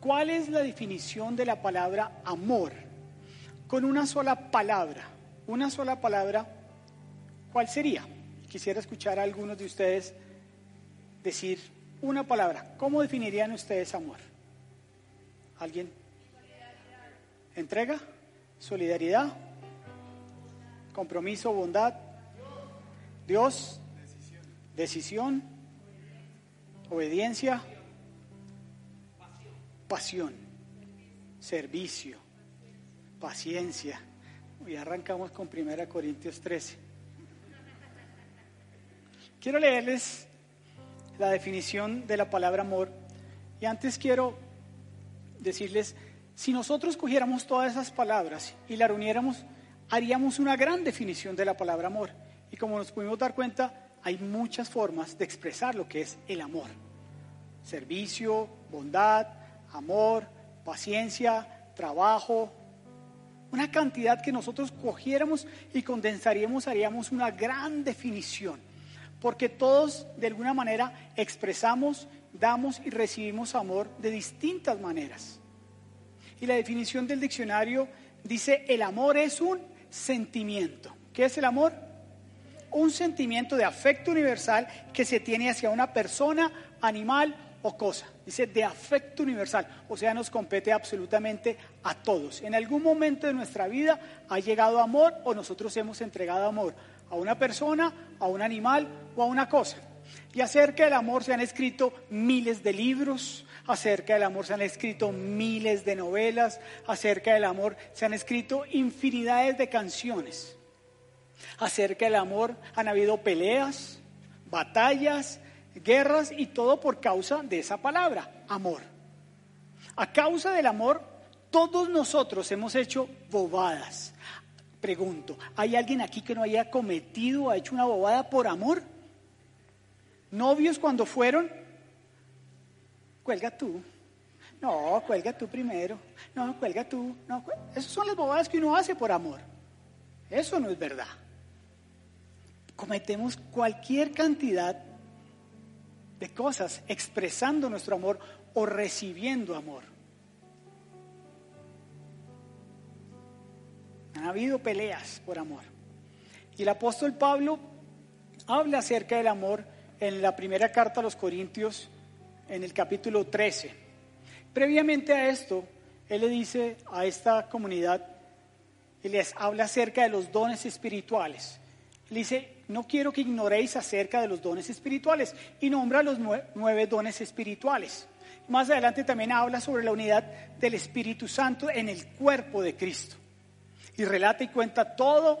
¿Cuál es la definición de la palabra amor? Con una sola palabra, una sola palabra, ¿cuál sería? Quisiera escuchar a algunos de ustedes decir una palabra. ¿Cómo definirían ustedes amor? ¿Alguien? ¿Entrega? ¿Solidaridad? ¿Compromiso? ¿Bondad? ¿Dios? ¿Decisión? ¿Obediencia? Pasión, servicio, paciencia. Y arrancamos con 1 Corintios 13. Quiero leerles la definición de la palabra amor y antes quiero decirles, si nosotros cogiéramos todas esas palabras y la reuniéramos, haríamos una gran definición de la palabra amor. Y como nos pudimos dar cuenta, hay muchas formas de expresar lo que es el amor. Servicio, bondad, amor, paciencia, trabajo, una cantidad que nosotros cogiéramos y condensaríamos, haríamos una gran definición, porque todos de alguna manera expresamos, damos y recibimos amor de distintas maneras. Y la definición del diccionario dice, el amor es un sentimiento. ¿Qué es el amor? Un sentimiento de afecto universal que se tiene hacia una persona, animal o cosa. Dice de afecto universal, o sea, nos compete absolutamente a todos. En algún momento de nuestra vida ha llegado amor o nosotros hemos entregado amor a una persona, a un animal o a una cosa. Y acerca del amor se han escrito miles de libros, acerca del amor se han escrito miles de novelas, acerca del amor se han escrito infinidades de canciones. Acerca del amor han habido peleas, batallas, guerras y todo por causa de esa palabra, amor. A causa del amor, todos nosotros hemos hecho bobadas. Pregunto, ¿hay alguien aquí que no haya cometido, ha hecho una bobada por amor? ¿Novios cuando fueron? Cuelga tú. No, cuelga tú primero. No, cuelga tú. No, Esas son las bobadas que uno hace por amor. Eso no es verdad. Cometemos cualquier cantidad de cosas expresando nuestro amor o recibiendo amor. Han habido peleas por amor. Y el apóstol Pablo habla acerca del amor en la primera carta a los Corintios, en el capítulo 13. Previamente a esto, él le dice a esta comunidad, y les habla acerca de los dones espirituales. Le dice, no quiero que ignoréis acerca de los dones espirituales y nombra los nueve, dones espirituales. Más adelante también habla sobre la unidad del Espíritu Santo en el cuerpo de Cristo. Y relata y cuenta todo,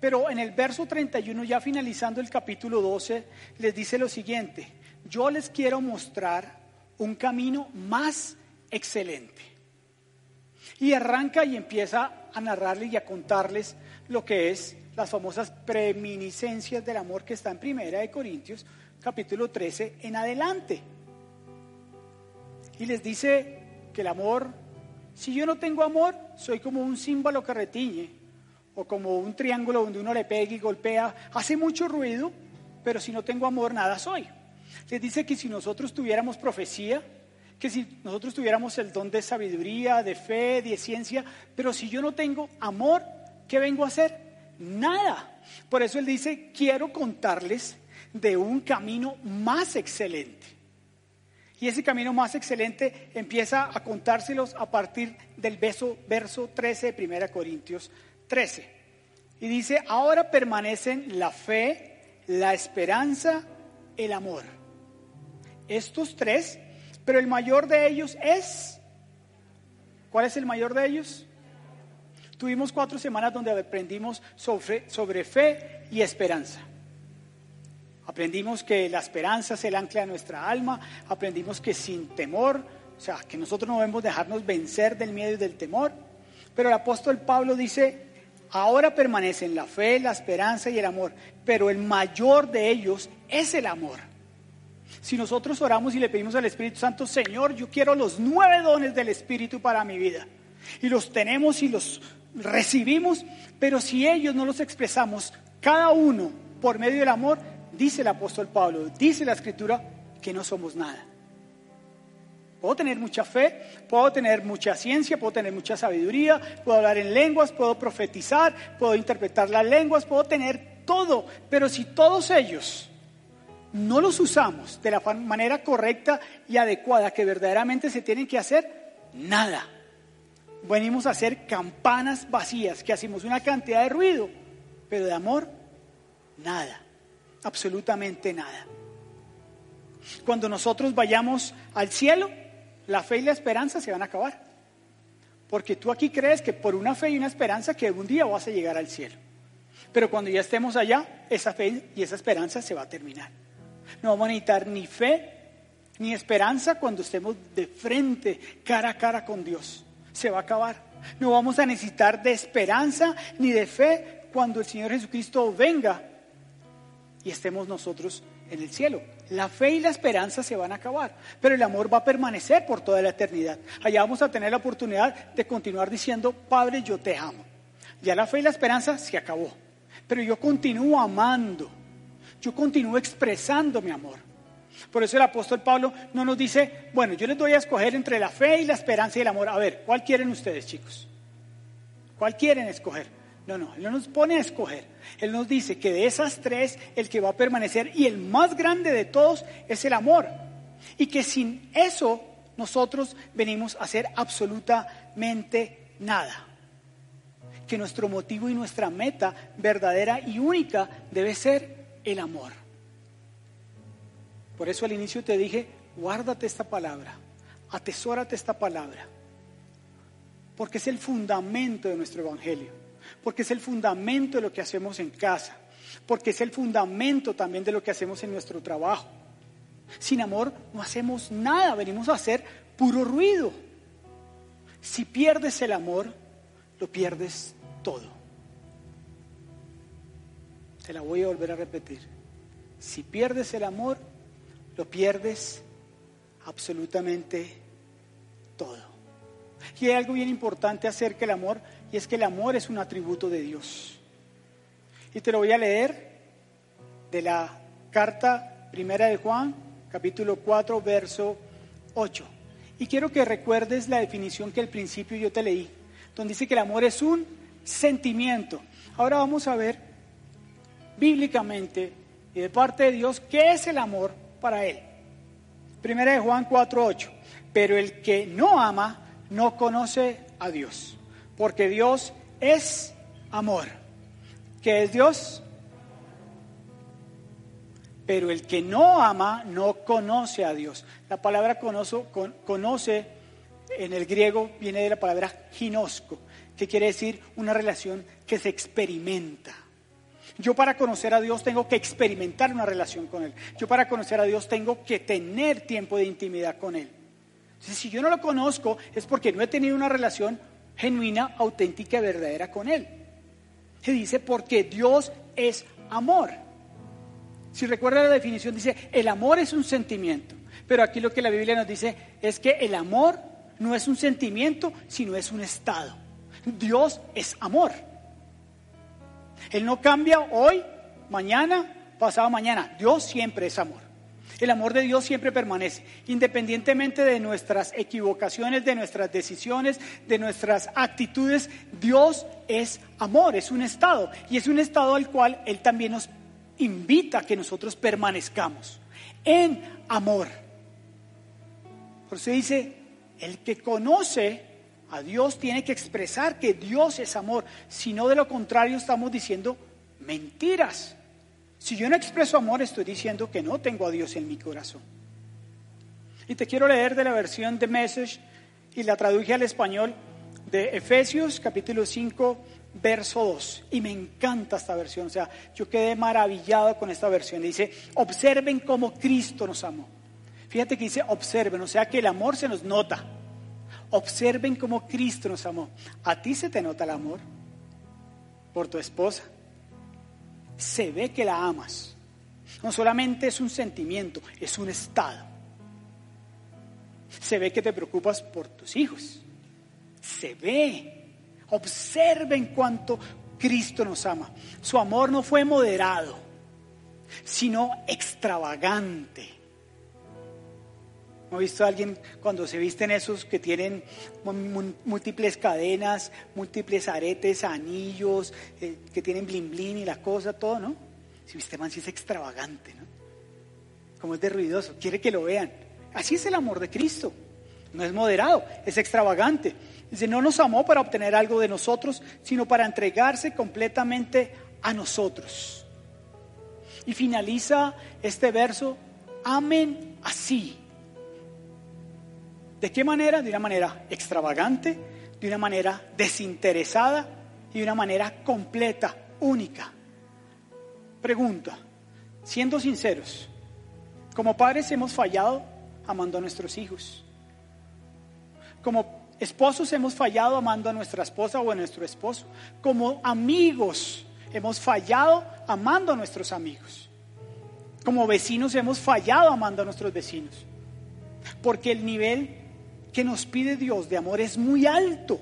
pero en el verso 31, ya finalizando el capítulo 12, les dice lo siguiente, yo les quiero mostrar un camino más excelente. Y arranca y empieza a narrarles y a contarles lo que es las famosas preminiscencias del amor que está en Primera de Corintios, capítulo 13 en adelante. Y les dice que el amor, si yo no tengo amor, soy como un símbolo que retiñe, o como un triángulo donde uno le pega y golpea, hace mucho ruido, pero si no tengo amor, nada soy. Les dice que si nosotros tuviéramos profecía, que si nosotros tuviéramos el don de sabiduría, de fe, de ciencia, pero si yo no tengo amor, ¿qué vengo a hacer? Nada. Por eso él dice, quiero contarles de un camino más excelente. Y ese camino más excelente empieza a contárselos a partir del verso, verso 13 de 1 Corintios 13. Y dice, ahora permanecen la fe, la esperanza, el amor. Estos tres, pero el mayor de ellos es, ¿cuál es el mayor de ellos? Tuvimos cuatro semanas donde aprendimos sobre, fe y esperanza. Aprendimos que la esperanza es el ancla de nuestra alma, aprendimos que sin temor, o sea, que nosotros no debemos dejarnos vencer del miedo y del temor. Pero el apóstol Pablo dice, ahora permanecen la fe, la esperanza y el amor, pero el mayor de ellos es el amor. Si nosotros oramos y le pedimos al Espíritu Santo, Señor, yo quiero los nueve dones del Espíritu para mi vida, y los tenemos y los recibimos, pero si ellos no los expresamos, cada uno por medio del amor, dice el apóstol Pablo, dice la escritura, que no somos nada. Puedo tener mucha fe, puedo tener mucha ciencia, puedo tener mucha sabiduría, puedo hablar en lenguas, puedo profetizar, puedo interpretar las lenguas, puedo tener todo, pero si todos ellos no los usamos de la manera correcta y adecuada que verdaderamente se tienen que hacer, nada. Venimos a hacer campanas vacías, que hacemos una cantidad de ruido, pero de amor, nada, absolutamente nada. Cuando nosotros vayamos al cielo, la fe y la esperanza se van a acabar. Porque tú aquí crees que por una fe y una esperanza que un día vas a llegar al cielo. Pero cuando ya estemos allá, esa fe y esa esperanza se va a terminar. No vamos a necesitar ni fe ni esperanza cuando estemos de frente, cara a cara con Dios. Se va a acabar. No vamos a necesitar de esperanza ni de fe cuando el Señor Jesucristo venga y estemos nosotros en el cielo. La fe y la esperanza se van a acabar, pero el amor va a permanecer por toda la eternidad. Allá vamos a tener la oportunidad de continuar diciendo, Padre, yo te amo. Ya la fe y la esperanza se acabó, pero yo continúo amando, yo continúo expresando mi amor. Por eso el apóstol Pablo no nos dice, bueno, yo les doy a escoger entre la fe y la esperanza y el amor. A ver, ¿cuál quieren ustedes, chicos? ¿Cuál quieren escoger? No, no, Él no nos pone a escoger. Él nos dice que de esas tres, el que va a permanecer y el más grande de todos es el amor. Y que sin eso nosotros venimos a hacer absolutamente nada. Que nuestro motivo y nuestra meta verdadera y única debe ser el amor. Por eso al inicio te dije, guárdate esta palabra, atesórate esta palabra, porque es el fundamento de nuestro evangelio porque es el fundamento de lo que hacemos en casa, porque es el fundamento también de lo que hacemos en nuestro trabajo. Sin amor no hacemos nada, venimos a hacer puro ruido. Si pierdes el amor, lo pierdes todo. Te la voy a volver a repetir. Si pierdes el amor, lo pierdes absolutamente todo. Y hay algo bien importante acerca del amor y es que el amor es un atributo de Dios. Y te lo voy a leer de la carta primera de Juan, capítulo 4, verso 8. Y quiero que recuerdes la definición que al principio yo te leí, donde dice que el amor es un sentimiento. Ahora vamos a ver bíblicamente y de parte de Dios qué es el amor para él. Primera de Juan 4, 8. Pero el que no ama no conoce a Dios porque Dios es amor. ¿Qué es Dios? Pero el que no ama no conoce a Dios. La palabra conoce, conoce en el griego viene de la palabra ginosco, que quiere decir una relación que se experimenta. Yo para conocer a Dios tengo que experimentar una relación con Él. Yo para conocer a Dios tengo que tener tiempo de intimidad con Él. Si yo no lo conozco es porque no he tenido una relación genuina, auténtica verdadera con Él. Se dice porque Dios es amor. Si recuerda la definición, dice, el amor es un sentimiento. Pero aquí lo que la Biblia nos dice es que el amor no es un sentimiento, sino es un estado. Dios es amor. Él no cambia hoy, mañana, pasado mañana. Dios siempre es amor. El amor de Dios siempre permanece, independientemente de nuestras equivocaciones, de nuestras decisiones, de nuestras actitudes. Dios es amor, es un estado, y es un estado al cual Él también nos invita a que nosotros permanezcamos en amor. Por eso dice, el que conoce a Dios tiene que expresar que Dios es amor, si no de lo contrario estamos diciendo mentiras. Si yo no expreso amor, estoy diciendo que no tengo a Dios en mi corazón. Y te quiero leer de la versión de Message y la traduje al español de Efesios capítulo 5, verso 2. Y me encanta esta versión. O sea, yo quedé maravillado con esta versión. Dice, observen cómo Cristo nos amó. Fíjate que dice observen, o sea que el amor se nos nota. Observen cómo Cristo nos amó. A ti se te nota el amor por tu esposa. Se ve que la amas. No solamente es un sentimiento, es un estado. Se ve que te preocupas por tus hijos. Se ve. Observen cuánto Cristo nos ama. Su amor no fue moderado, sino extravagante. ¿No he visto a alguien cuando se visten esos que tienen múltiples cadenas, múltiples aretes, anillos, eh, que tienen blin blin y la cosa, todo, ¿no? Si viste man, si es extravagante, ¿no? Como es de ruidoso, quiere que lo vean. Así es el amor de Cristo. No es moderado, es extravagante. Dice, no nos amó para obtener algo de nosotros, sino para entregarse completamente a nosotros. Y finaliza este verso, amen así. ¿De qué manera? De una manera extravagante, de una manera desinteresada y de una manera completa, única. Pregunta, siendo sinceros, como padres hemos fallado amando a nuestros hijos. Como esposos hemos fallado amando a nuestra esposa o a nuestro esposo. Como amigos hemos fallado amando a nuestros amigos. Como vecinos hemos fallado amando a nuestros vecinos. Porque el nivel que nos pide Dios de amor es muy alto.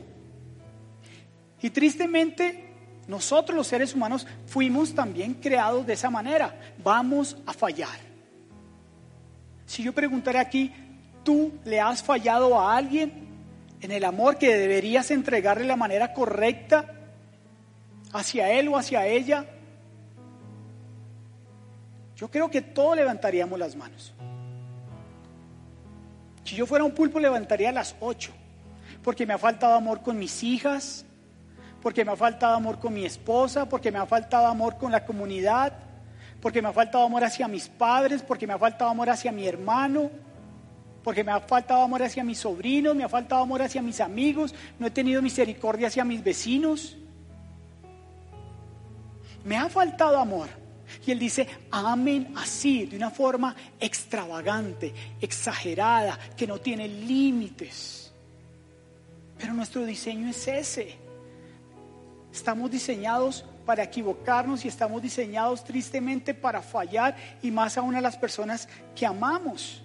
Y tristemente, nosotros los seres humanos fuimos también creados de esa manera. Vamos a fallar. Si yo preguntara aquí, ¿tú le has fallado a alguien en el amor que deberías entregarle la manera correcta hacia él o hacia ella? Yo creo que todos levantaríamos las manos. Si yo fuera un pulpo levantaría las ocho, porque me ha faltado amor con mis hijas, porque me ha faltado amor con mi esposa, porque me ha faltado amor con la comunidad, porque me ha faltado amor hacia mis padres, porque me ha faltado amor hacia mi hermano, porque me ha faltado amor hacia mis sobrinos, me ha faltado amor hacia mis amigos, no he tenido misericordia hacia mis vecinos. Me ha faltado amor. Y él dice, amen así, de una forma extravagante, exagerada, que no tiene límites. Pero nuestro diseño es ese. Estamos diseñados para equivocarnos y estamos diseñados tristemente para fallar y más aún a las personas que amamos.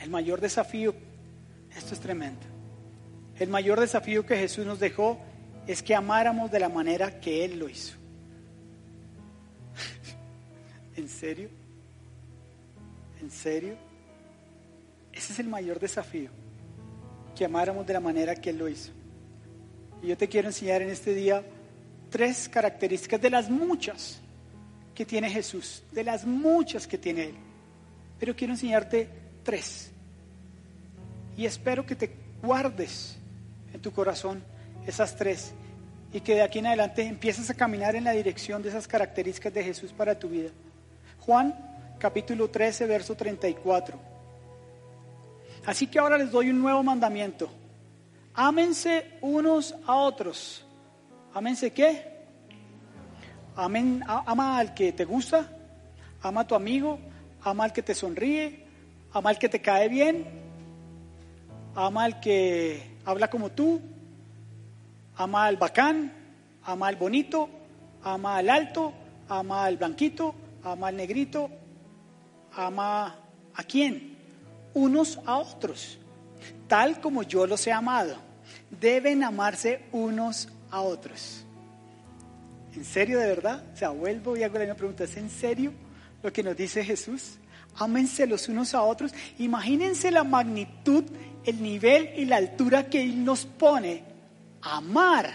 El mayor desafío, esto es tremendo, el mayor desafío que Jesús nos dejó es que amáramos de la manera que Él lo hizo. ¿En serio? ¿En serio? Ese es el mayor desafío, que amáramos de la manera que Él lo hizo. Y yo te quiero enseñar en este día tres características de las muchas que tiene Jesús, de las muchas que tiene Él. Pero quiero enseñarte tres. Y espero que te guardes en tu corazón esas tres y que de aquí en adelante empieces a caminar en la dirección de esas características de Jesús para tu vida. Juan capítulo 13, verso 34. Así que ahora les doy un nuevo mandamiento. Ámense unos a otros. ¿Ámense qué? Amen, ama al que te gusta, ama a tu amigo, ama al que te sonríe, ama al que te cae bien, ama al que habla como tú, ama al bacán, ama al bonito, ama al alto, ama al blanquito, ama al negrito, ama a quién? Unos a otros, tal como yo los he amado. Deben amarse unos a otros. ¿En serio de verdad? O sea, vuelvo y hago la misma pregunta. ¿Es en serio lo que nos dice Jesús? Ámense los unos a otros. Imagínense la magnitud el nivel y la altura que Él nos pone. Amar.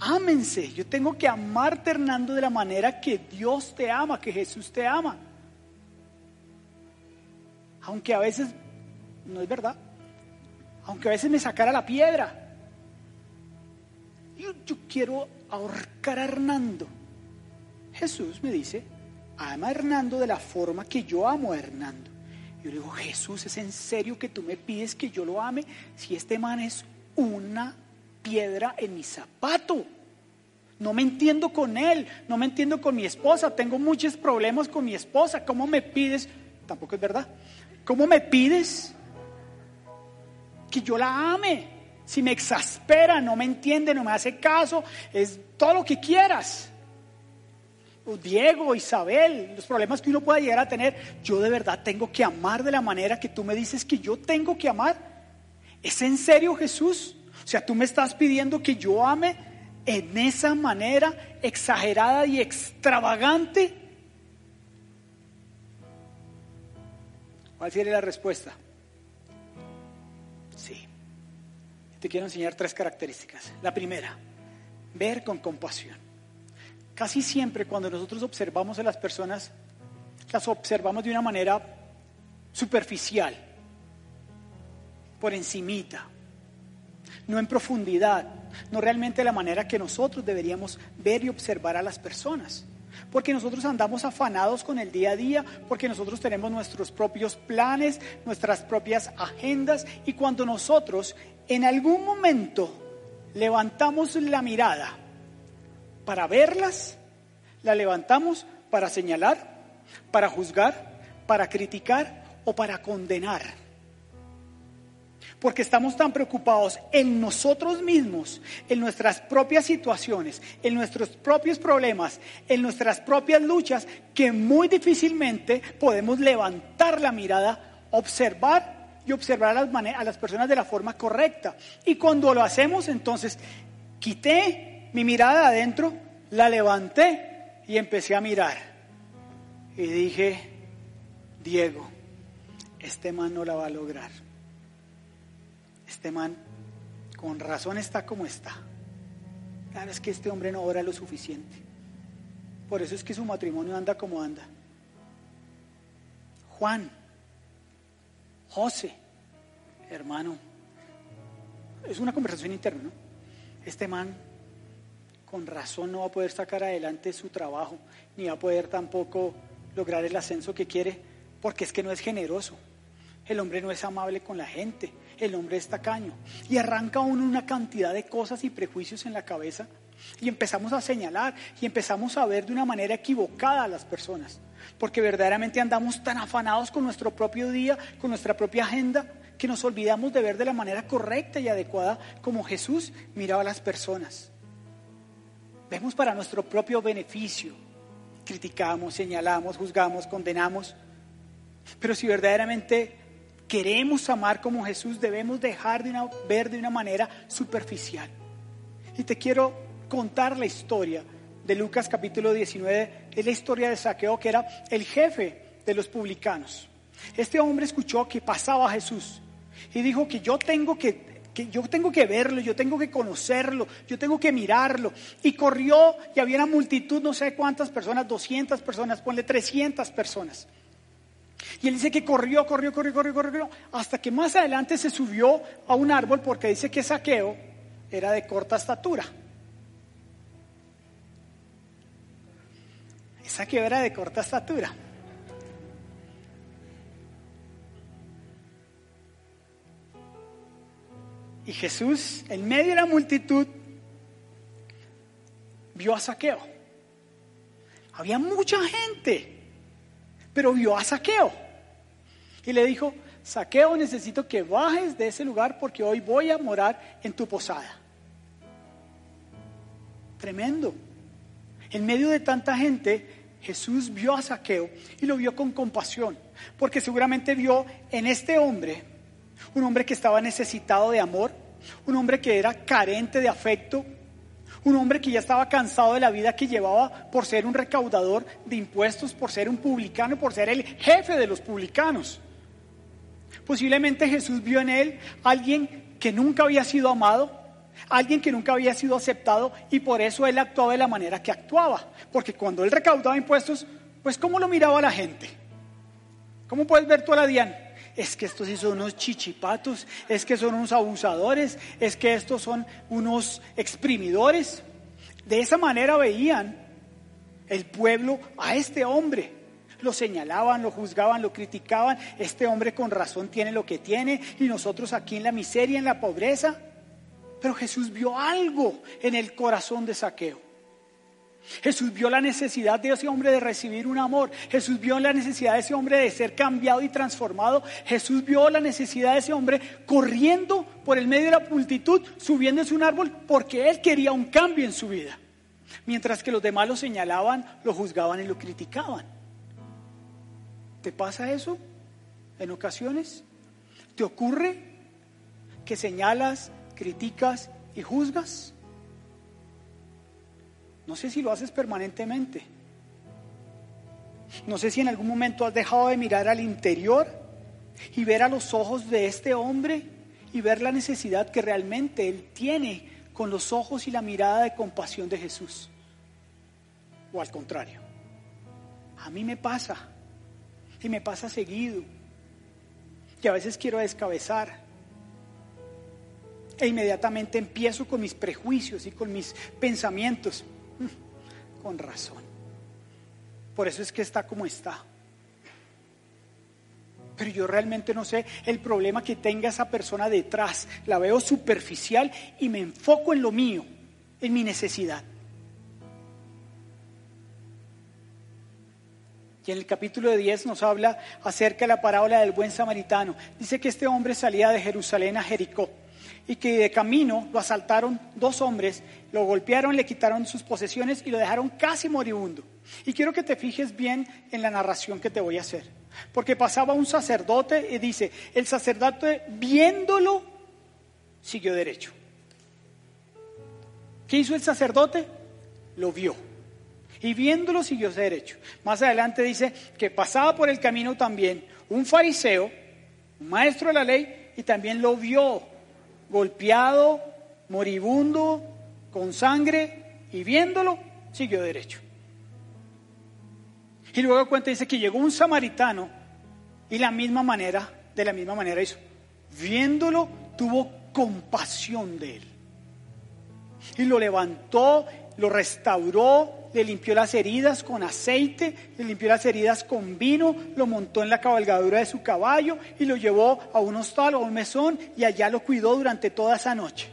Ámense. Yo tengo que amarte, Hernando, de la manera que Dios te ama, que Jesús te ama. Aunque a veces no es verdad. Aunque a veces me sacara la piedra. Yo, yo quiero ahorcar a Hernando. Jesús me dice, ama a Hernando de la forma que yo amo a Hernando. Digo, Jesús, ¿es en serio que tú me pides que yo lo ame si este man es una piedra en mi zapato? No me entiendo con él, no me entiendo con mi esposa, tengo muchos problemas con mi esposa. ¿Cómo me pides? Tampoco es verdad. ¿Cómo me pides que yo la ame? Si me exaspera, no me entiende, no me hace caso, es todo lo que quieras. Diego, Isabel, los problemas que uno pueda llegar a tener, yo de verdad tengo que amar de la manera que tú me dices que yo tengo que amar. ¿Es en serio Jesús? O sea, tú me estás pidiendo que yo ame en esa manera exagerada y extravagante. ¿Cuál sería la respuesta? Sí. Te quiero enseñar tres características. La primera, ver con compasión. Casi siempre cuando nosotros observamos a las personas, las observamos de una manera superficial, por encimita, no en profundidad, no realmente la manera que nosotros deberíamos ver y observar a las personas. Porque nosotros andamos afanados con el día a día, porque nosotros tenemos nuestros propios planes, nuestras propias agendas, y cuando nosotros en algún momento levantamos la mirada para verlas, la levantamos para señalar, para juzgar, para criticar o para condenar. Porque estamos tan preocupados en nosotros mismos, en nuestras propias situaciones, en nuestros propios problemas, en nuestras propias luchas, que muy difícilmente podemos levantar la mirada, observar y observar a las, personas de la forma correcta. Y cuando lo hacemos, entonces quité mi mirada adentro, la levanté y empecé a mirar. Y dije, Diego, este man no la va a lograr. Este man con razón está como está. Claro, es que este hombre no ora lo suficiente. Por eso es que su matrimonio anda como anda. Juan, José, hermano, es una conversación interna, ¿no? Este man con razón no va a poder sacar adelante su trabajo, ni va a poder tampoco lograr el ascenso que quiere, porque es que no es generoso. El hombre no es amable con la gente, el hombre es tacaño. Y arranca uno una cantidad de cosas y prejuicios en la cabeza y empezamos a señalar y empezamos a ver de una manera equivocada a las personas, porque verdaderamente andamos tan afanados con nuestro propio día, con nuestra propia agenda, que nos olvidamos de ver de la manera correcta y adecuada como Jesús miraba a las personas. Vemos para nuestro propio beneficio. Criticamos, señalamos, juzgamos, condenamos. Pero si verdaderamente queremos amar como Jesús, debemos dejar de ver de una manera superficial. Y te quiero contar la historia de Lucas capítulo 19. Es la historia de Saqueo, que era el jefe de los publicanos. Este hombre escuchó que pasaba Jesús y dijo que yo tengo que yo tengo que verlo, yo tengo que conocerlo, yo tengo que mirarlo. Y corrió y había una multitud, no sé cuántas personas, 200 personas, ponle 300 personas. Y él dice que corrió, corrió, corrió, corrió, corrió, hasta que más adelante se subió a un árbol porque dice que saqueo era de corta estatura. Saqueo era de corta estatura. Y Jesús, en medio de la multitud, vio a Saqueo. Había mucha gente, pero vio a Saqueo. Y le dijo, Saqueo, necesito que bajes de ese lugar porque hoy voy a morar en tu posada. Tremendo. En medio de tanta gente, Jesús vio a Saqueo y lo vio con compasión, porque seguramente vio en este hombre un hombre que estaba necesitado de amor, un hombre que era carente de afecto, un hombre que ya estaba cansado de la vida que llevaba por ser un recaudador de impuestos, por ser un publicano, por ser el jefe de los publicanos. Posiblemente Jesús vio en él alguien que nunca había sido amado, alguien que nunca había sido aceptado y por eso él actuaba de la manera que actuaba. Porque cuando él recaudaba impuestos, pues ¿cómo lo miraba la gente? ¿Cómo puedes ver tú a la Diana? Es que estos sí son unos chichipatos, es que son unos abusadores, es que estos son unos exprimidores. De esa manera veían el pueblo a este hombre, lo señalaban, lo juzgaban, lo criticaban. Este hombre con razón tiene lo que tiene y nosotros aquí en la miseria, en la pobreza. Pero Jesús vio algo en el corazón de Saqueo. Jesús vio la necesidad de ese hombre de recibir un amor. Jesús vio la necesidad de ese hombre de ser cambiado y transformado. Jesús vio la necesidad de ese hombre corriendo por el medio de la multitud, subiéndose un árbol, porque él quería un cambio en su vida. Mientras que los demás lo señalaban, lo juzgaban y lo criticaban. ¿Te pasa eso en ocasiones? ¿Te ocurre que señalas, criticas y juzgas? No sé si lo haces permanentemente. No sé si en algún momento has dejado de mirar al interior y ver a los ojos de este hombre y ver la necesidad que realmente él tiene con los ojos y la mirada de compasión de Jesús. O al contrario. A mí me pasa. Y me pasa seguido. Que a veces quiero descabezar. E inmediatamente empiezo con mis prejuicios y con mis pensamientos. Con razón. Por eso es que está como está. Pero yo realmente no sé el problema que tenga esa persona detrás. La veo superficial y me enfoco en lo mío, en mi necesidad. Y en el capítulo 10 nos habla acerca de la parábola del buen samaritano. Dice que este hombre salía de Jerusalén a Jericó y que de camino lo asaltaron dos hombres, lo golpearon, le quitaron sus posesiones y lo dejaron casi moribundo. Y quiero que te fijes bien en la narración que te voy a hacer. Porque pasaba un sacerdote y dice, el sacerdote viéndolo siguió derecho. ¿Qué hizo el sacerdote? Lo vio. Y viéndolo siguió derecho. Más adelante dice que pasaba por el camino también un fariseo, un maestro de la ley, y también lo vio golpeado, moribundo, con sangre, y viéndolo, siguió derecho. Y luego cuenta, dice que llegó un samaritano y la misma manera, de la misma manera hizo. Viéndolo, tuvo compasión de él. Y lo levantó, lo restauró, le limpió las heridas con aceite, le limpió las heridas con vino, lo montó en la cabalgadura de su caballo y lo llevó a un hostal o un mesón y allá lo cuidó durante toda esa noche.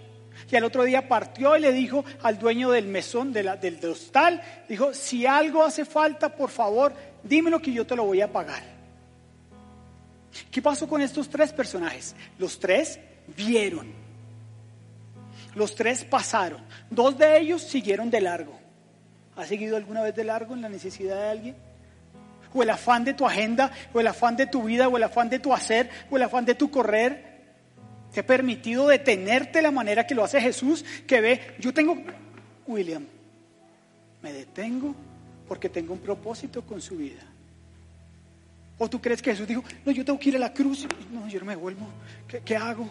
Y al otro día partió y le dijo al dueño del mesón, del hostal, dijo, si algo hace falta, por favor, dímelo que yo te lo voy a pagar. ¿Qué pasó con estos tres personajes? Los tres vieron. Los tres pasaron. Dos de ellos siguieron de largo. ¿Has seguido alguna vez de largo en la necesidad de alguien? O el afán de tu agenda, o el afán de tu vida, o el afán de tu hacer, o el afán de tu correr. Te ha permitido detenerte de la manera que lo hace Jesús, que ve, yo tengo, William, me detengo porque tengo un propósito con su vida. ¿O tú crees que Jesús dijo, no, yo tengo que ir a la cruz? No, yo no me vuelvo. ¿Qué, qué hago?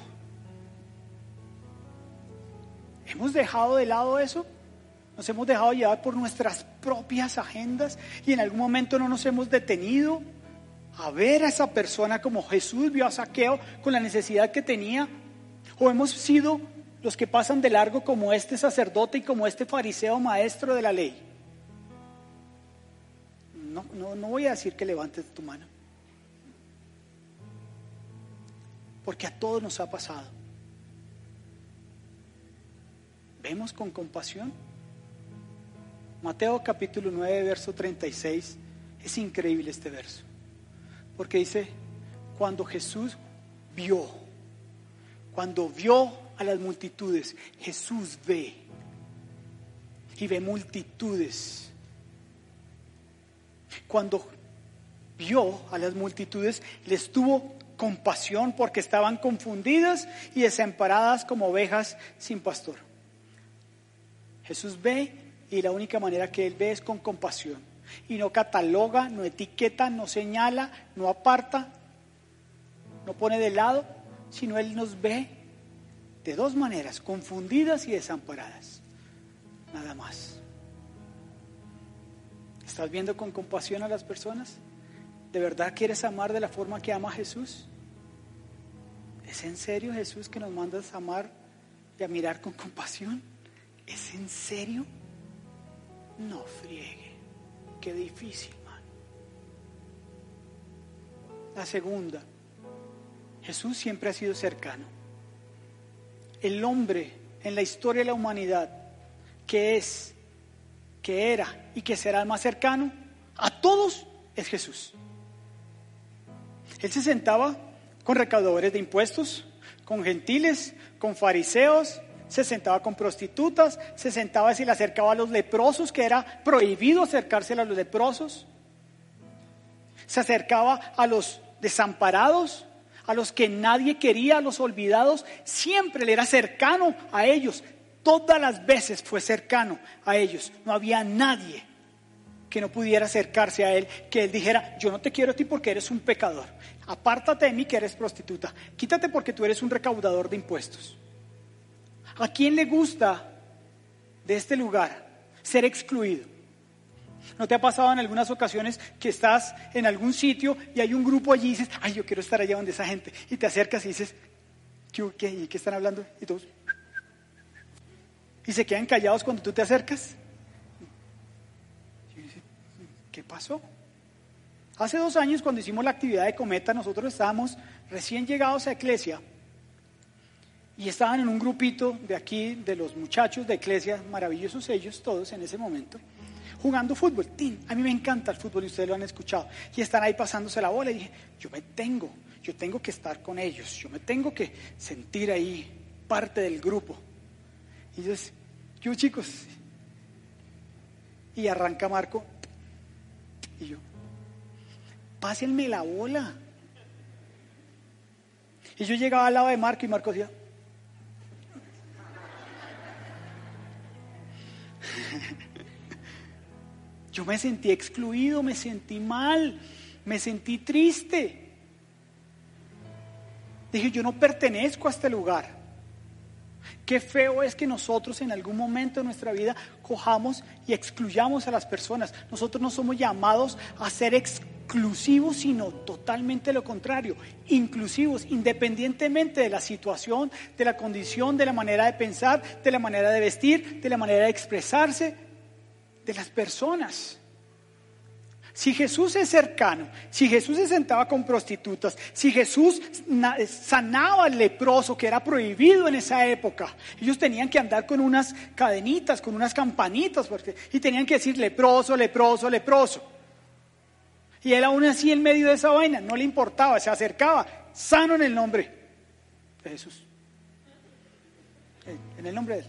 ¿Hemos dejado de lado eso? Nos hemos dejado llevar por nuestras propias agendas y en algún momento no nos hemos detenido a ver a esa persona como Jesús vio a Saqueo con la necesidad que tenía. O hemos sido los que pasan de largo como este sacerdote y como este fariseo maestro de la ley. No, no, no voy a decir que levantes tu mano. Porque a todos nos ha pasado. ¿Vemos con compasión? Mateo capítulo 9, verso 36. Es increíble este verso. Porque dice, cuando Jesús vio, cuando vio a las multitudes, Jesús ve y ve multitudes. Cuando vio a las multitudes, les tuvo compasión porque estaban confundidas y desamparadas como ovejas sin pastor. Jesús ve y la única manera que Él ve es con compasión. Y no cataloga, no etiqueta, no señala, no aparta, no pone de lado, sino Él nos ve de dos maneras, confundidas y desamparadas. Nada más. ¿Estás viendo con compasión a las personas? ¿De verdad quieres amar de la forma que ama Jesús? ¿Es en serio Jesús que nos mandas a amar y a mirar con compasión? ¿Es en serio? No friegue. Qué difícil, man. La segunda, Jesús siempre ha sido cercano. El hombre en la historia de la humanidad que es, que era y que será el más cercano a todos es Jesús. Él se sentaba con recaudadores de impuestos, con gentiles, con fariseos, se sentaba con prostitutas, se sentaba y se le acercaba a los leprosos, que era prohibido acercarse a los leprosos. Se acercaba a los desamparados, a los que nadie quería, a los olvidados. Siempre le era cercano a ellos. Todas las veces fue cercano a ellos. No había nadie que no pudiera acercarse a él, que él dijera, yo no te quiero a ti porque eres un pecador. Apártate de mí que eres prostituta. Quítate porque tú eres un recaudador de impuestos. ¿A quién le gusta de este lugar ser excluido? ¿No te ha pasado en algunas ocasiones que estás en algún sitio y hay un grupo allí y dices, ay, yo quiero estar allá donde esa gente? Y te acercas y dices, ¿qué, y están hablando? Y todos. Y se quedan callados cuando tú te acercas. ¿qué pasó? Hace dos años, cuando hicimos la actividad de Cometa, nosotros estábamos recién llegados a Iglesia y estaban en un grupito de aquí, de los muchachos de Iglesia, maravillosos ellos todos en ese momento, jugando fútbol. A mí me encanta el fútbol y ustedes lo han escuchado. Y están ahí pasándose la bola y dije, yo me tengo, yo tengo que estar con ellos, yo me tengo que sentir ahí parte del grupo. Y entonces, yo chicos, y arranca Marco, y yo, pásenme la bola. Y yo llegaba al lado de Marco y Marco decía, yo me sentí excluido, me sentí mal, me sentí triste. Dije, yo no pertenezco a este lugar. Qué feo es que nosotros en algún momento de nuestra vida cojamos y excluyamos a las personas. Nosotros no somos llamados a ser exclusivos, sino totalmente lo contrario, inclusivos, independientemente de la situación, de la condición, de la manera de pensar, de la manera de vestir, de la manera de expresarse, de las personas. Si Jesús es cercano, si Jesús se sentaba con prostitutas, si Jesús sanaba al leproso que era prohibido en esa época, ellos tenían que andar con unas cadenitas, con unas campanitas, porque, y tenían que decir leproso, leproso, leproso. Y él aún así en medio de esa vaina, no le importaba, se acercaba, sano en el nombre de Jesús. En el nombre de él.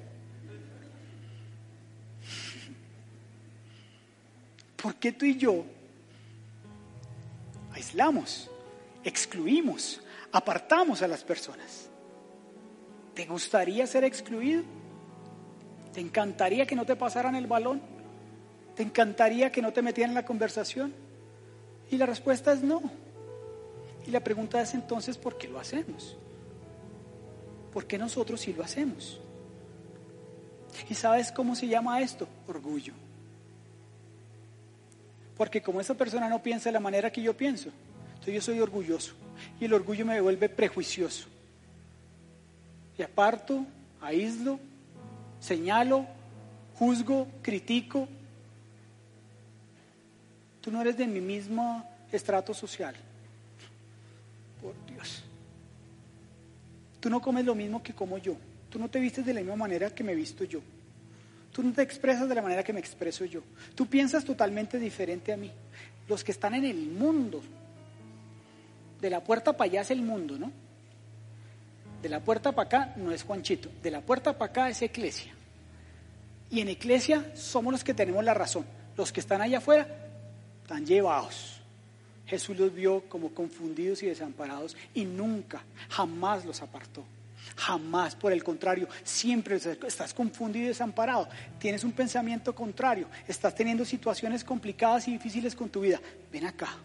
¿Por qué tú y yo aislamos, excluimos, apartamos a las personas. ¿Te gustaría ser excluido? ¿Te encantaría que no te pasaran el balón? ¿Te encantaría que no te metieran en la conversación? Y la respuesta es no. Y la pregunta es entonces, ¿por qué lo hacemos? ¿Por qué nosotros sí lo hacemos? ¿Y sabes cómo se llama esto? Orgullo. Porque como esa persona no piensa de la manera que yo pienso, entonces yo soy orgulloso. Y el orgullo me vuelve prejuicioso. Y aparto, aíslo, señalo, juzgo, critico. Tú no eres de mi mismo estrato social. Por Dios. Tú no comes lo mismo que como yo. Tú no te vistes de la misma manera que me visto yo. Tú no te expresas de la manera que me expreso yo. Tú piensas totalmente diferente a mí. Los que están en el mundo, de la puerta para allá es el mundo, ¿no? De la puerta para acá no es Juanchito, de la puerta para acá es Eclesia. Y en Eclesia somos los que tenemos la razón. Los que están allá afuera están llevados. Jesús los vio como confundidos y desamparados y nunca, jamás los apartó. Jamás, por el contrario, siempre estás confundido y desamparado. Tienes un pensamiento contrario, estás teniendo situaciones complicadas y difíciles con tu vida. Ven acá,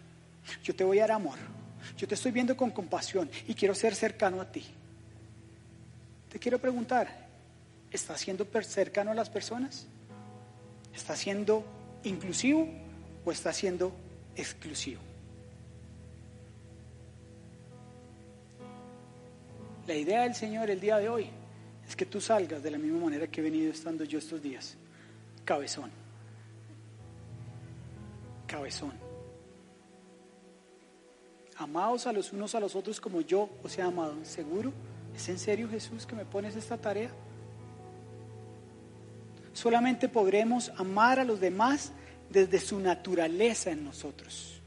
yo te voy a dar amor, yo te estoy viendo con compasión y quiero ser cercano a ti. Te quiero preguntar, ¿estás siendo cercano a las personas? ¿Estás siendo inclusivo o estás siendo exclusivo? La idea del Señor el día de hoy es que tú salgas de la misma manera que he venido estando yo estos días. Cabezón. Cabezón. Amados a los unos a los otros como yo os he amado. ¿Seguro? ¿Es en serio Jesús que me pones esta tarea? Solamente podremos amar a los demás desde su naturaleza en nosotros.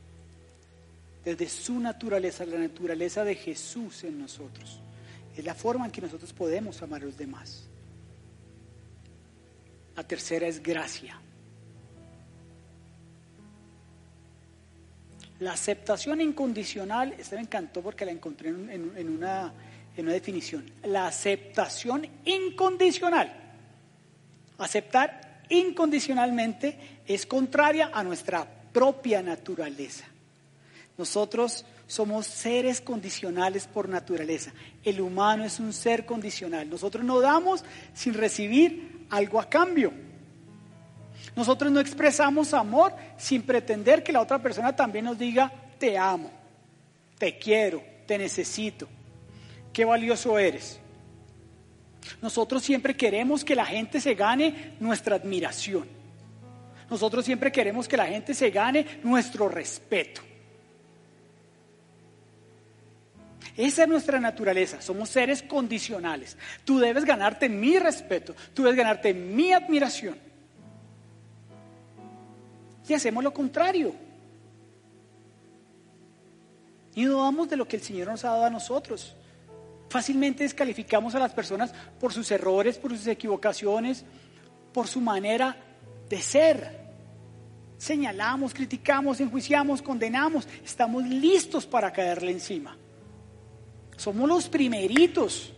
Desde su naturaleza, la naturaleza de Jesús en nosotros. Es la forma en que nosotros podemos amar a los demás. La tercera es gracia. La aceptación incondicional, esta me encantó porque la encontré en, una, en una definición. La aceptación incondicional. Aceptar incondicionalmente es contraria a nuestra propia naturaleza. Nosotros somos seres condicionales por naturaleza. El humano es un ser condicional. Nosotros no damos sin recibir algo a cambio. Nosotros no expresamos amor sin pretender que la otra persona también nos diga, te amo, te quiero, te necesito, qué valioso eres. Nosotros siempre queremos que la gente se gane nuestra admiración. Nosotros siempre queremos que la gente se gane nuestro respeto. Esa es nuestra naturaleza, somos seres condicionales. Tú debes ganarte mi respeto, tú debes ganarte mi admiración. Y hacemos lo contrario. Y no damos de lo que el Señor nos ha dado a nosotros. Fácilmente descalificamos a las personas por sus errores, por sus equivocaciones, por su manera de ser. Señalamos, criticamos, enjuiciamos, condenamos. Estamos listos para caerle encima. Somos los primeritos.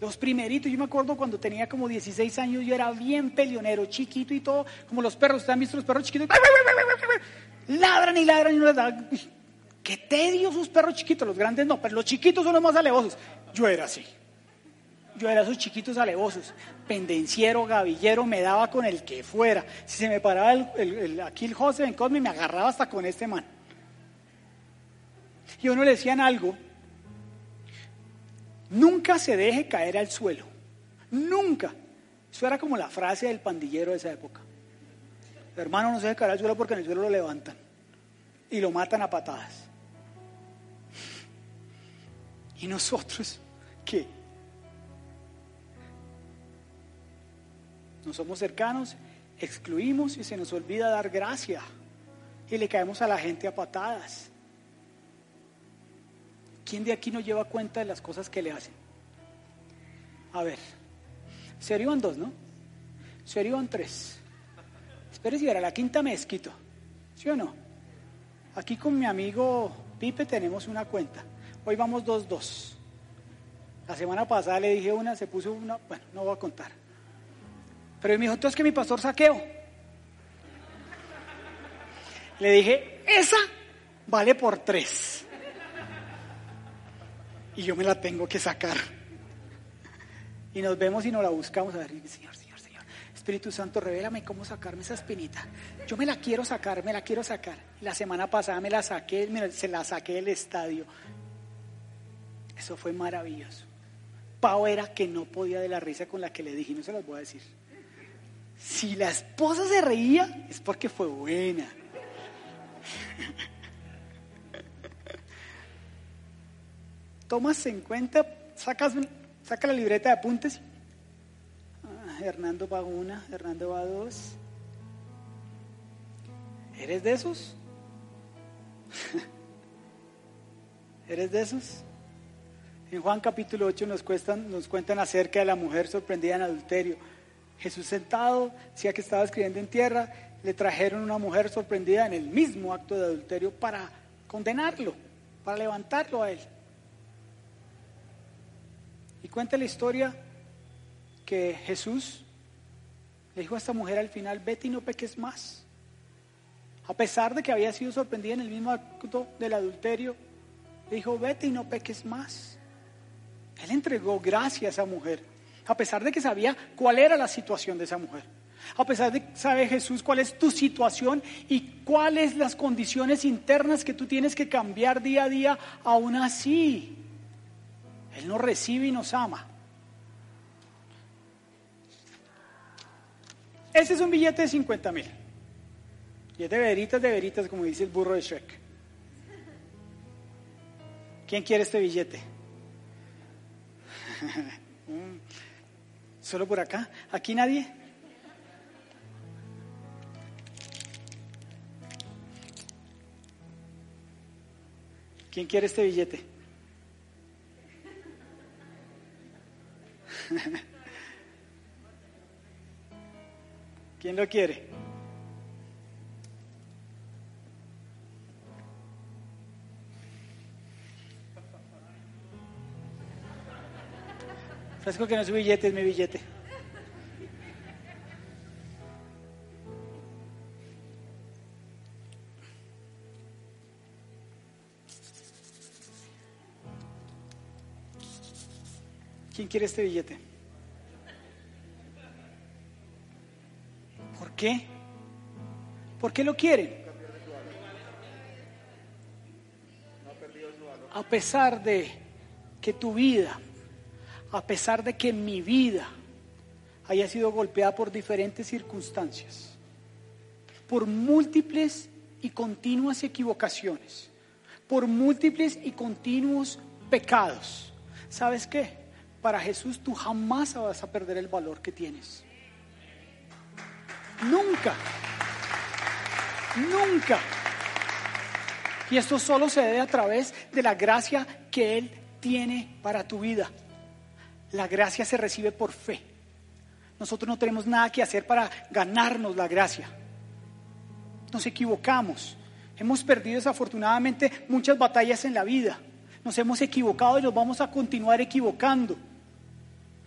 Los primeritos, yo me acuerdo cuando tenía como 16 años, yo era bien peleonero, chiquito y todo, como los perros, ¿están visto los perros chiquitos? Ladran y ladran y no les dan. Qué tedio sus perros chiquitos, los grandes no, pero los chiquitos son los más alevosos. Yo era así. Yo era esos chiquitos alevosos, pendenciero, gavillero, me daba con el que fuera. Si se me paraba aquí el José en Cosme, me agarraba hasta con este man y uno le decían algo, nunca se deje caer al suelo, nunca. Eso era como la frase del pandillero de esa época. hermano no se deje caer al suelo porque en el suelo lo levantan y lo matan a patadas. ¿Y nosotros qué? No somos cercanos, excluimos y se nos olvida dar gracia y le caemos a la gente a patadas. ¿Quién de aquí no lleva cuenta de las cosas que le hacen? A ver, se dos, ¿no? Se iban tres. Espérese, era la quinta mezquito, ¿sí o no? Aquí con mi amigo Pipe tenemos una cuenta. Hoy vamos dos, dos. La semana pasada le dije una, se puso una, bueno, no voy a contar. Pero me dijo, entonces que mi pastor saqueo. Le dije, esa vale por tres y yo me la tengo que sacar. Y nos vemos y nos la buscamos a ver, Señor, Señor, Señor, Espíritu Santo, revélame cómo sacarme esa espinita. Yo me la quiero sacar, me la quiero sacar. La semana pasada me la saqué, se la saqué del estadio. Eso fue maravilloso. Pau era que no podía de la risa con la que le dije, no se las voy a decir. Si la esposa se reía, es porque fue buena. tomas en cuenta, sacas, saca la libreta de apuntes. Ah, Hernando va una, Hernando va dos. ¿Eres de esos? ¿Eres de esos? En Juan capítulo 8 nos, cuentan, acerca de la mujer sorprendida en adulterio. Jesús sentado, decía que estaba escribiendo en tierra, le trajeron una mujer sorprendida en el mismo acto de adulterio para condenarlo, para levantarlo a él. Y cuenta la historia que Jesús le dijo a esta mujer al final, vete y no peques más. A pesar de que había sido sorprendida en el mismo acto del adulterio, le dijo, vete y no peques más. Él entregó gracia a esa mujer, a pesar de que sabía cuál era la situación de esa mujer. A pesar de que sabe Jesús cuál es tu situación y cuáles las condiciones internas que tú tienes que cambiar día a día, aún así él nos recibe y nos ama. Ese es un billete de 50 mil. Y es de veritas, de veritas, como dice el burro de Shrek. ¿Quién quiere este billete? ¿Solo por acá? ¿Aquí nadie? ¿Quién quiere este billete? ¿Quién lo quiere? Fresco que no es billete, es mi billete. ¿Quién quiere este billete? ¿Por qué? ¿Por qué lo quieren? A pesar de que tu vida, a pesar de que mi vida haya sido golpeada por diferentes circunstancias, por múltiples y continuas equivocaciones, por múltiples y continuos pecados, ¿sabes qué? Para Jesús tú jamás vas a perder el valor que tienes. Nunca. Nunca. Y esto solo se debe a través de la gracia que Él tiene para tu vida. La gracia se recibe por fe. Nosotros no tenemos nada que hacer para ganarnos la gracia. Nos equivocamos. Hemos perdido desafortunadamente muchas batallas en la vida. Nos hemos equivocado y nos vamos a continuar equivocando.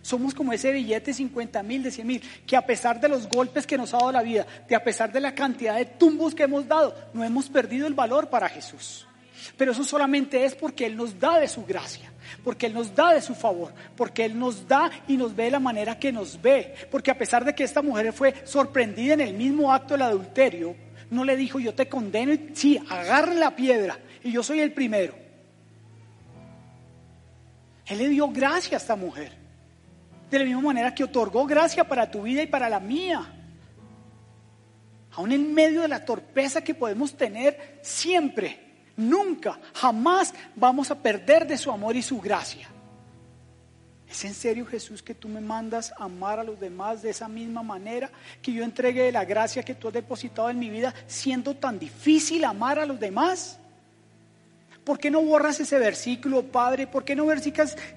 Somos como ese billete de 50 mil, de 100 mil, que a pesar de los golpes que nos ha dado la vida, de a pesar de la cantidad de tumbos que hemos dado, no hemos perdido el valor para Jesús. Pero eso solamente es porque Él nos da de su gracia, porque Él nos da de su favor, porque Él nos da y nos ve de la manera que nos ve. Porque a pesar de que esta mujer fue sorprendida en el mismo acto del adulterio, no le dijo yo te condeno y sí, agarre la piedra y yo soy el primero. Él le dio gracia a esta mujer. De la misma manera que otorgó gracia para tu vida y para la mía. Aún en medio de la torpeza que podemos tener siempre, nunca, jamás vamos a perder de su amor y su gracia. ¿Es en serio Jesús que tú me mandas amar a los demás de esa misma manera? Que yo entregue la gracia que tú has depositado en mi vida siendo tan difícil amar a los demás? ¿Por qué no borras ese versículo, Padre? ¿Por qué no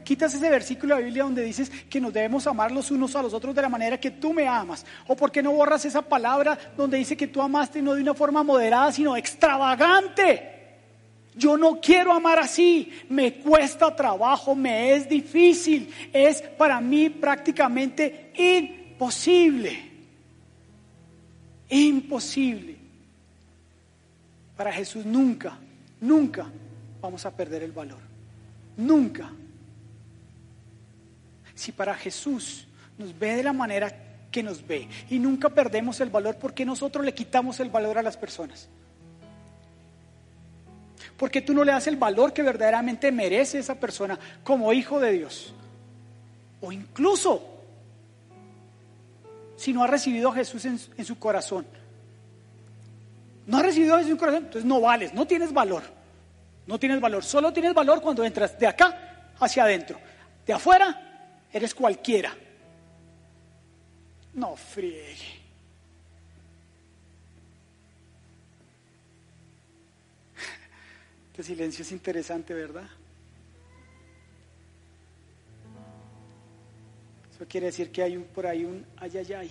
quitas ese versículo de la Biblia donde dices que nos debemos amar los unos a los otros de la manera que tú me amas? ¿O por qué no borras esa palabra donde dice que tú amaste no de una forma moderada, sino extravagante? Yo no quiero amar así, me cuesta trabajo, me es difícil, es para mí prácticamente imposible. Imposible. Para Jesús nunca, nunca vamos a perder el valor. Nunca. Si para Jesús nos ve de la manera que nos ve y nunca perdemos el valor, porque nosotros le quitamos el valor a las personas? Porque tú no le das el valor que verdaderamente merece esa persona como hijo de Dios. O incluso si no ha recibido a Jesús en, su corazón. No ha recibido a Jesús en su corazón, entonces no vales, no tienes valor. No tienes valor. Solo tienes valor cuando entras de acá hacia adentro. De afuera, eres cualquiera. No friegue. Este silencio es interesante, ¿verdad? Eso quiere decir que hay un, por ahí un ayayay.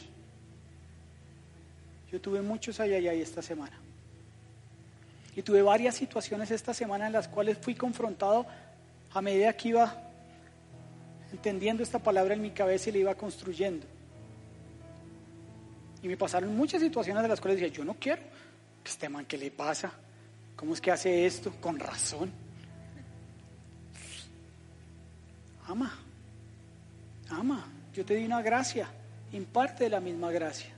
Yo tuve muchos ayayay esta semana. Y tuve varias situaciones esta semana en las cuales fui confrontado a medida que iba entendiendo esta palabra en mi cabeza y la iba construyendo. Y me pasaron muchas situaciones de las cuales dije, yo no quiero. Este man, ¿qué le pasa? ¿Cómo es que hace esto? Con razón. Ama, ama. Yo te di una gracia. Imparte la misma gracia.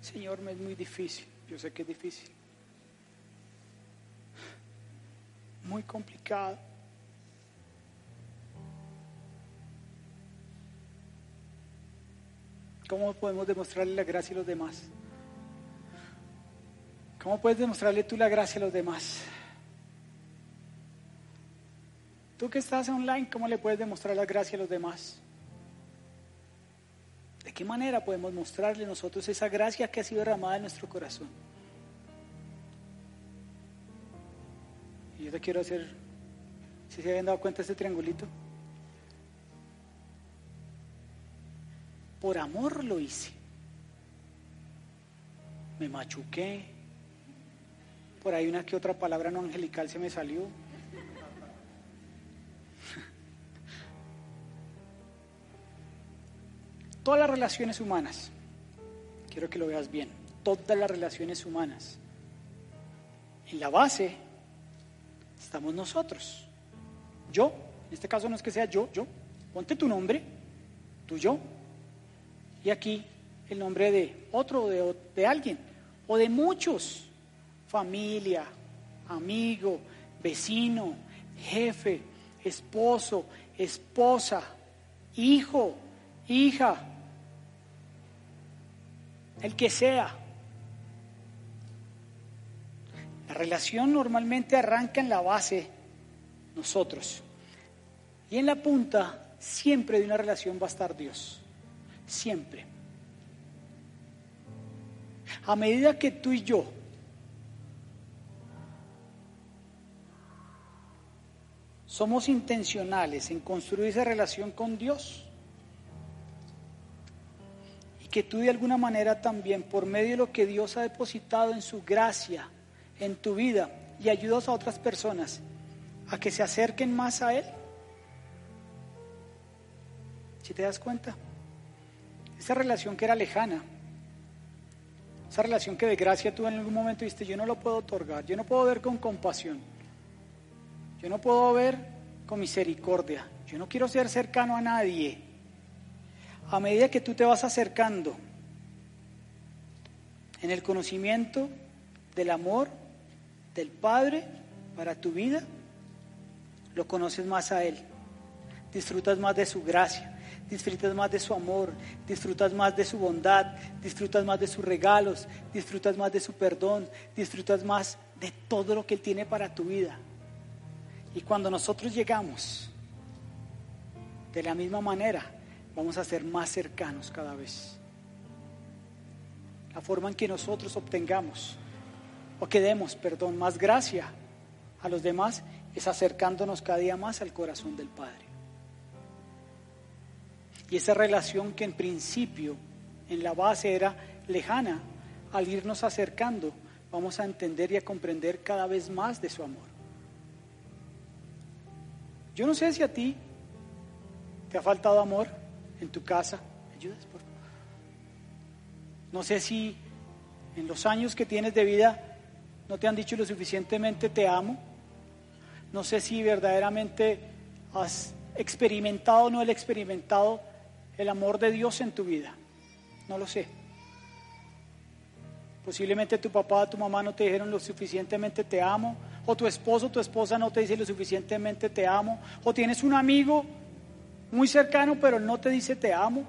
Señor, me es muy difícil. Yo sé que es difícil. muy complicado. ¿Cómo podemos demostrarle la gracia a los demás? ¿Cómo puedes demostrarle tú la gracia a los demás? Tú que estás online, ¿cómo le puedes demostrar la gracia a los demás? ¿De qué manera podemos mostrarle nosotros esa gracia que ha sido derramada en nuestro corazón? Y yo te quiero hacer, si se habían dado cuenta de este triangulito, por amor lo hice. Me machuqué. Por ahí una que otra palabra no angelical se me salió. Todas las relaciones humanas, quiero que lo veas bien, todas las relaciones humanas, en la base estamos nosotros. Yo, en este caso no es que sea yo, yo, ponte tu nombre, tú yo, y aquí el nombre de otro, de, de alguien, o de muchos, familia, amigo, vecino, jefe, esposo, esposa, hijo, hija, el que sea. La relación normalmente arranca en la base, nosotros. Y en la punta siempre de una relación va a estar Dios. Siempre. A medida que tú y yo somos intencionales en construir esa relación con Dios, y que tú de alguna manera también, por medio de lo que Dios ha depositado en su gracia, en tu vida, y ayudas a otras personas a que se acerquen más a Él, si te das cuenta, esa relación que era lejana, esa relación que de gracia tú en algún momento dijiste, yo no lo puedo otorgar, yo no puedo ver con compasión, yo no puedo ver con misericordia, yo no quiero ser cercano a nadie. A medida que tú te vas acercando en el conocimiento del amor del Padre para tu vida, lo conoces más a Él, disfrutas más de su gracia, disfrutas más de su amor, disfrutas más de su bondad, disfrutas más de sus regalos, disfrutas más de su perdón, disfrutas más de todo lo que Él tiene para tu vida. Y cuando nosotros llegamos de la misma manera, vamos a ser más cercanos cada vez. La forma en que nosotros obtengamos o que demos, perdón, más gracia a los demás es acercándonos cada día más al corazón del Padre. Y esa relación que en principio en la base era lejana, al irnos acercando, vamos a entender y a comprender cada vez más de su amor. Yo no sé si a ti te ha faltado amor en tu casa. ¿Me ayudas, por favor? No sé si en los años que tienes de vida no te han dicho lo suficientemente te amo. No sé si verdaderamente has experimentado o no el experimentado el amor de Dios en tu vida. No lo sé. Posiblemente tu papá tu mamá no te dijeron lo suficientemente te amo, o tu esposo o tu esposa no te dice lo suficientemente te amo, o tienes un amigo muy cercano pero no te dice te amo.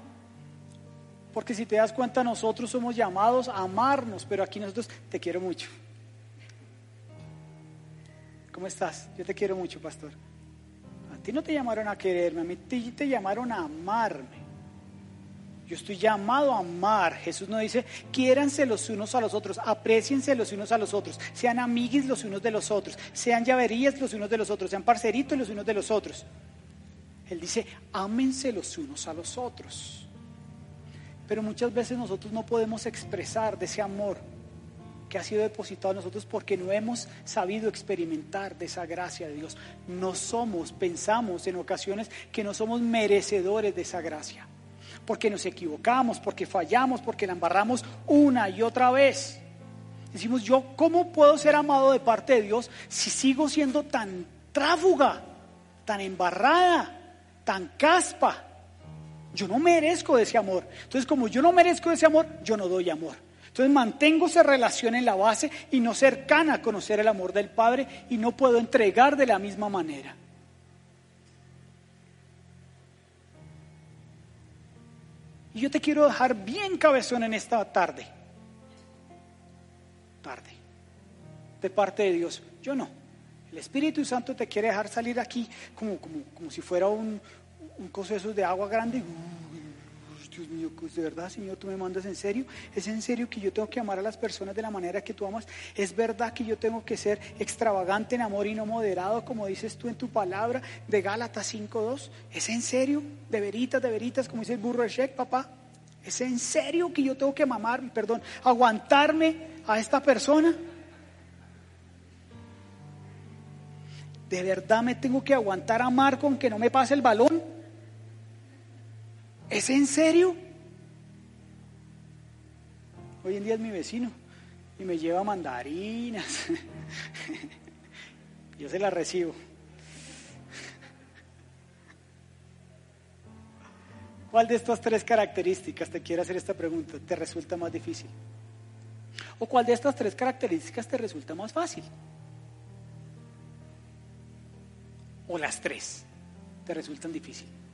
Porque si te das cuenta nosotros somos llamados a amarnos, pero aquí nosotros te quiero mucho. ¿Cómo estás? Yo te quiero mucho, pastor. A ti no te llamaron a quererme, a mí te, llamaron a amarme. Yo estoy llamado a amar. Jesús nos dice, quiéranse los unos a los otros, apreciense los unos a los otros, sean amiguis los unos de los otros, sean llaverías los unos de los otros, sean parceritos los unos de los otros. Él dice, ámense los unos a los otros. Pero muchas veces nosotros no podemos expresar de ese amor que ha sido depositado en nosotros porque no hemos sabido experimentar de esa gracia de Dios. No somos, pensamos en ocasiones que no somos merecedores de esa gracia porque nos equivocamos, porque fallamos, porque la embarramos una y otra vez. Decimos, yo, ¿cómo puedo ser amado de parte de Dios si sigo siendo tan tráfuga, tan embarrada, tan caspa? Yo no merezco ese amor. Entonces, como yo no merezco ese amor, yo no doy amor. Entonces mantengo esa relación en la base y no cercana a conocer el amor del Padre y no puedo entregar de la misma manera. Y yo te quiero dejar bien cabezón en esta tarde. Tarde. De parte de Dios. Yo no. El Espíritu Santo te quiere dejar salir aquí como, como, como si fuera un, un de de agua grande. Uy, Dios mío, pues de verdad, Señor, tú me mandas en serio. ¿Es en serio que yo tengo que amar a las personas de la manera que tú amas? ¿Es verdad que yo tengo que ser extravagante en amor y no moderado, como dices tú en tu palabra de Gálatas 5.2? ¿Es en serio? De veritas, de veritas, como dice el burro de papá. ¿Es en serio que yo tengo que mamar, perdón, aguantarme a esta persona? ¿De verdad me tengo que aguantar a Marco aunque no me pase el balón? ¿Es en serio? Hoy en día es mi vecino y me lleva mandarinas. Yo se las recibo. ¿Cuál de estas tres características, te quiero hacer esta pregunta, te resulta más difícil? ¿O cuál de estas tres características te resulta más fácil? ¿O las tres te resultan difíciles?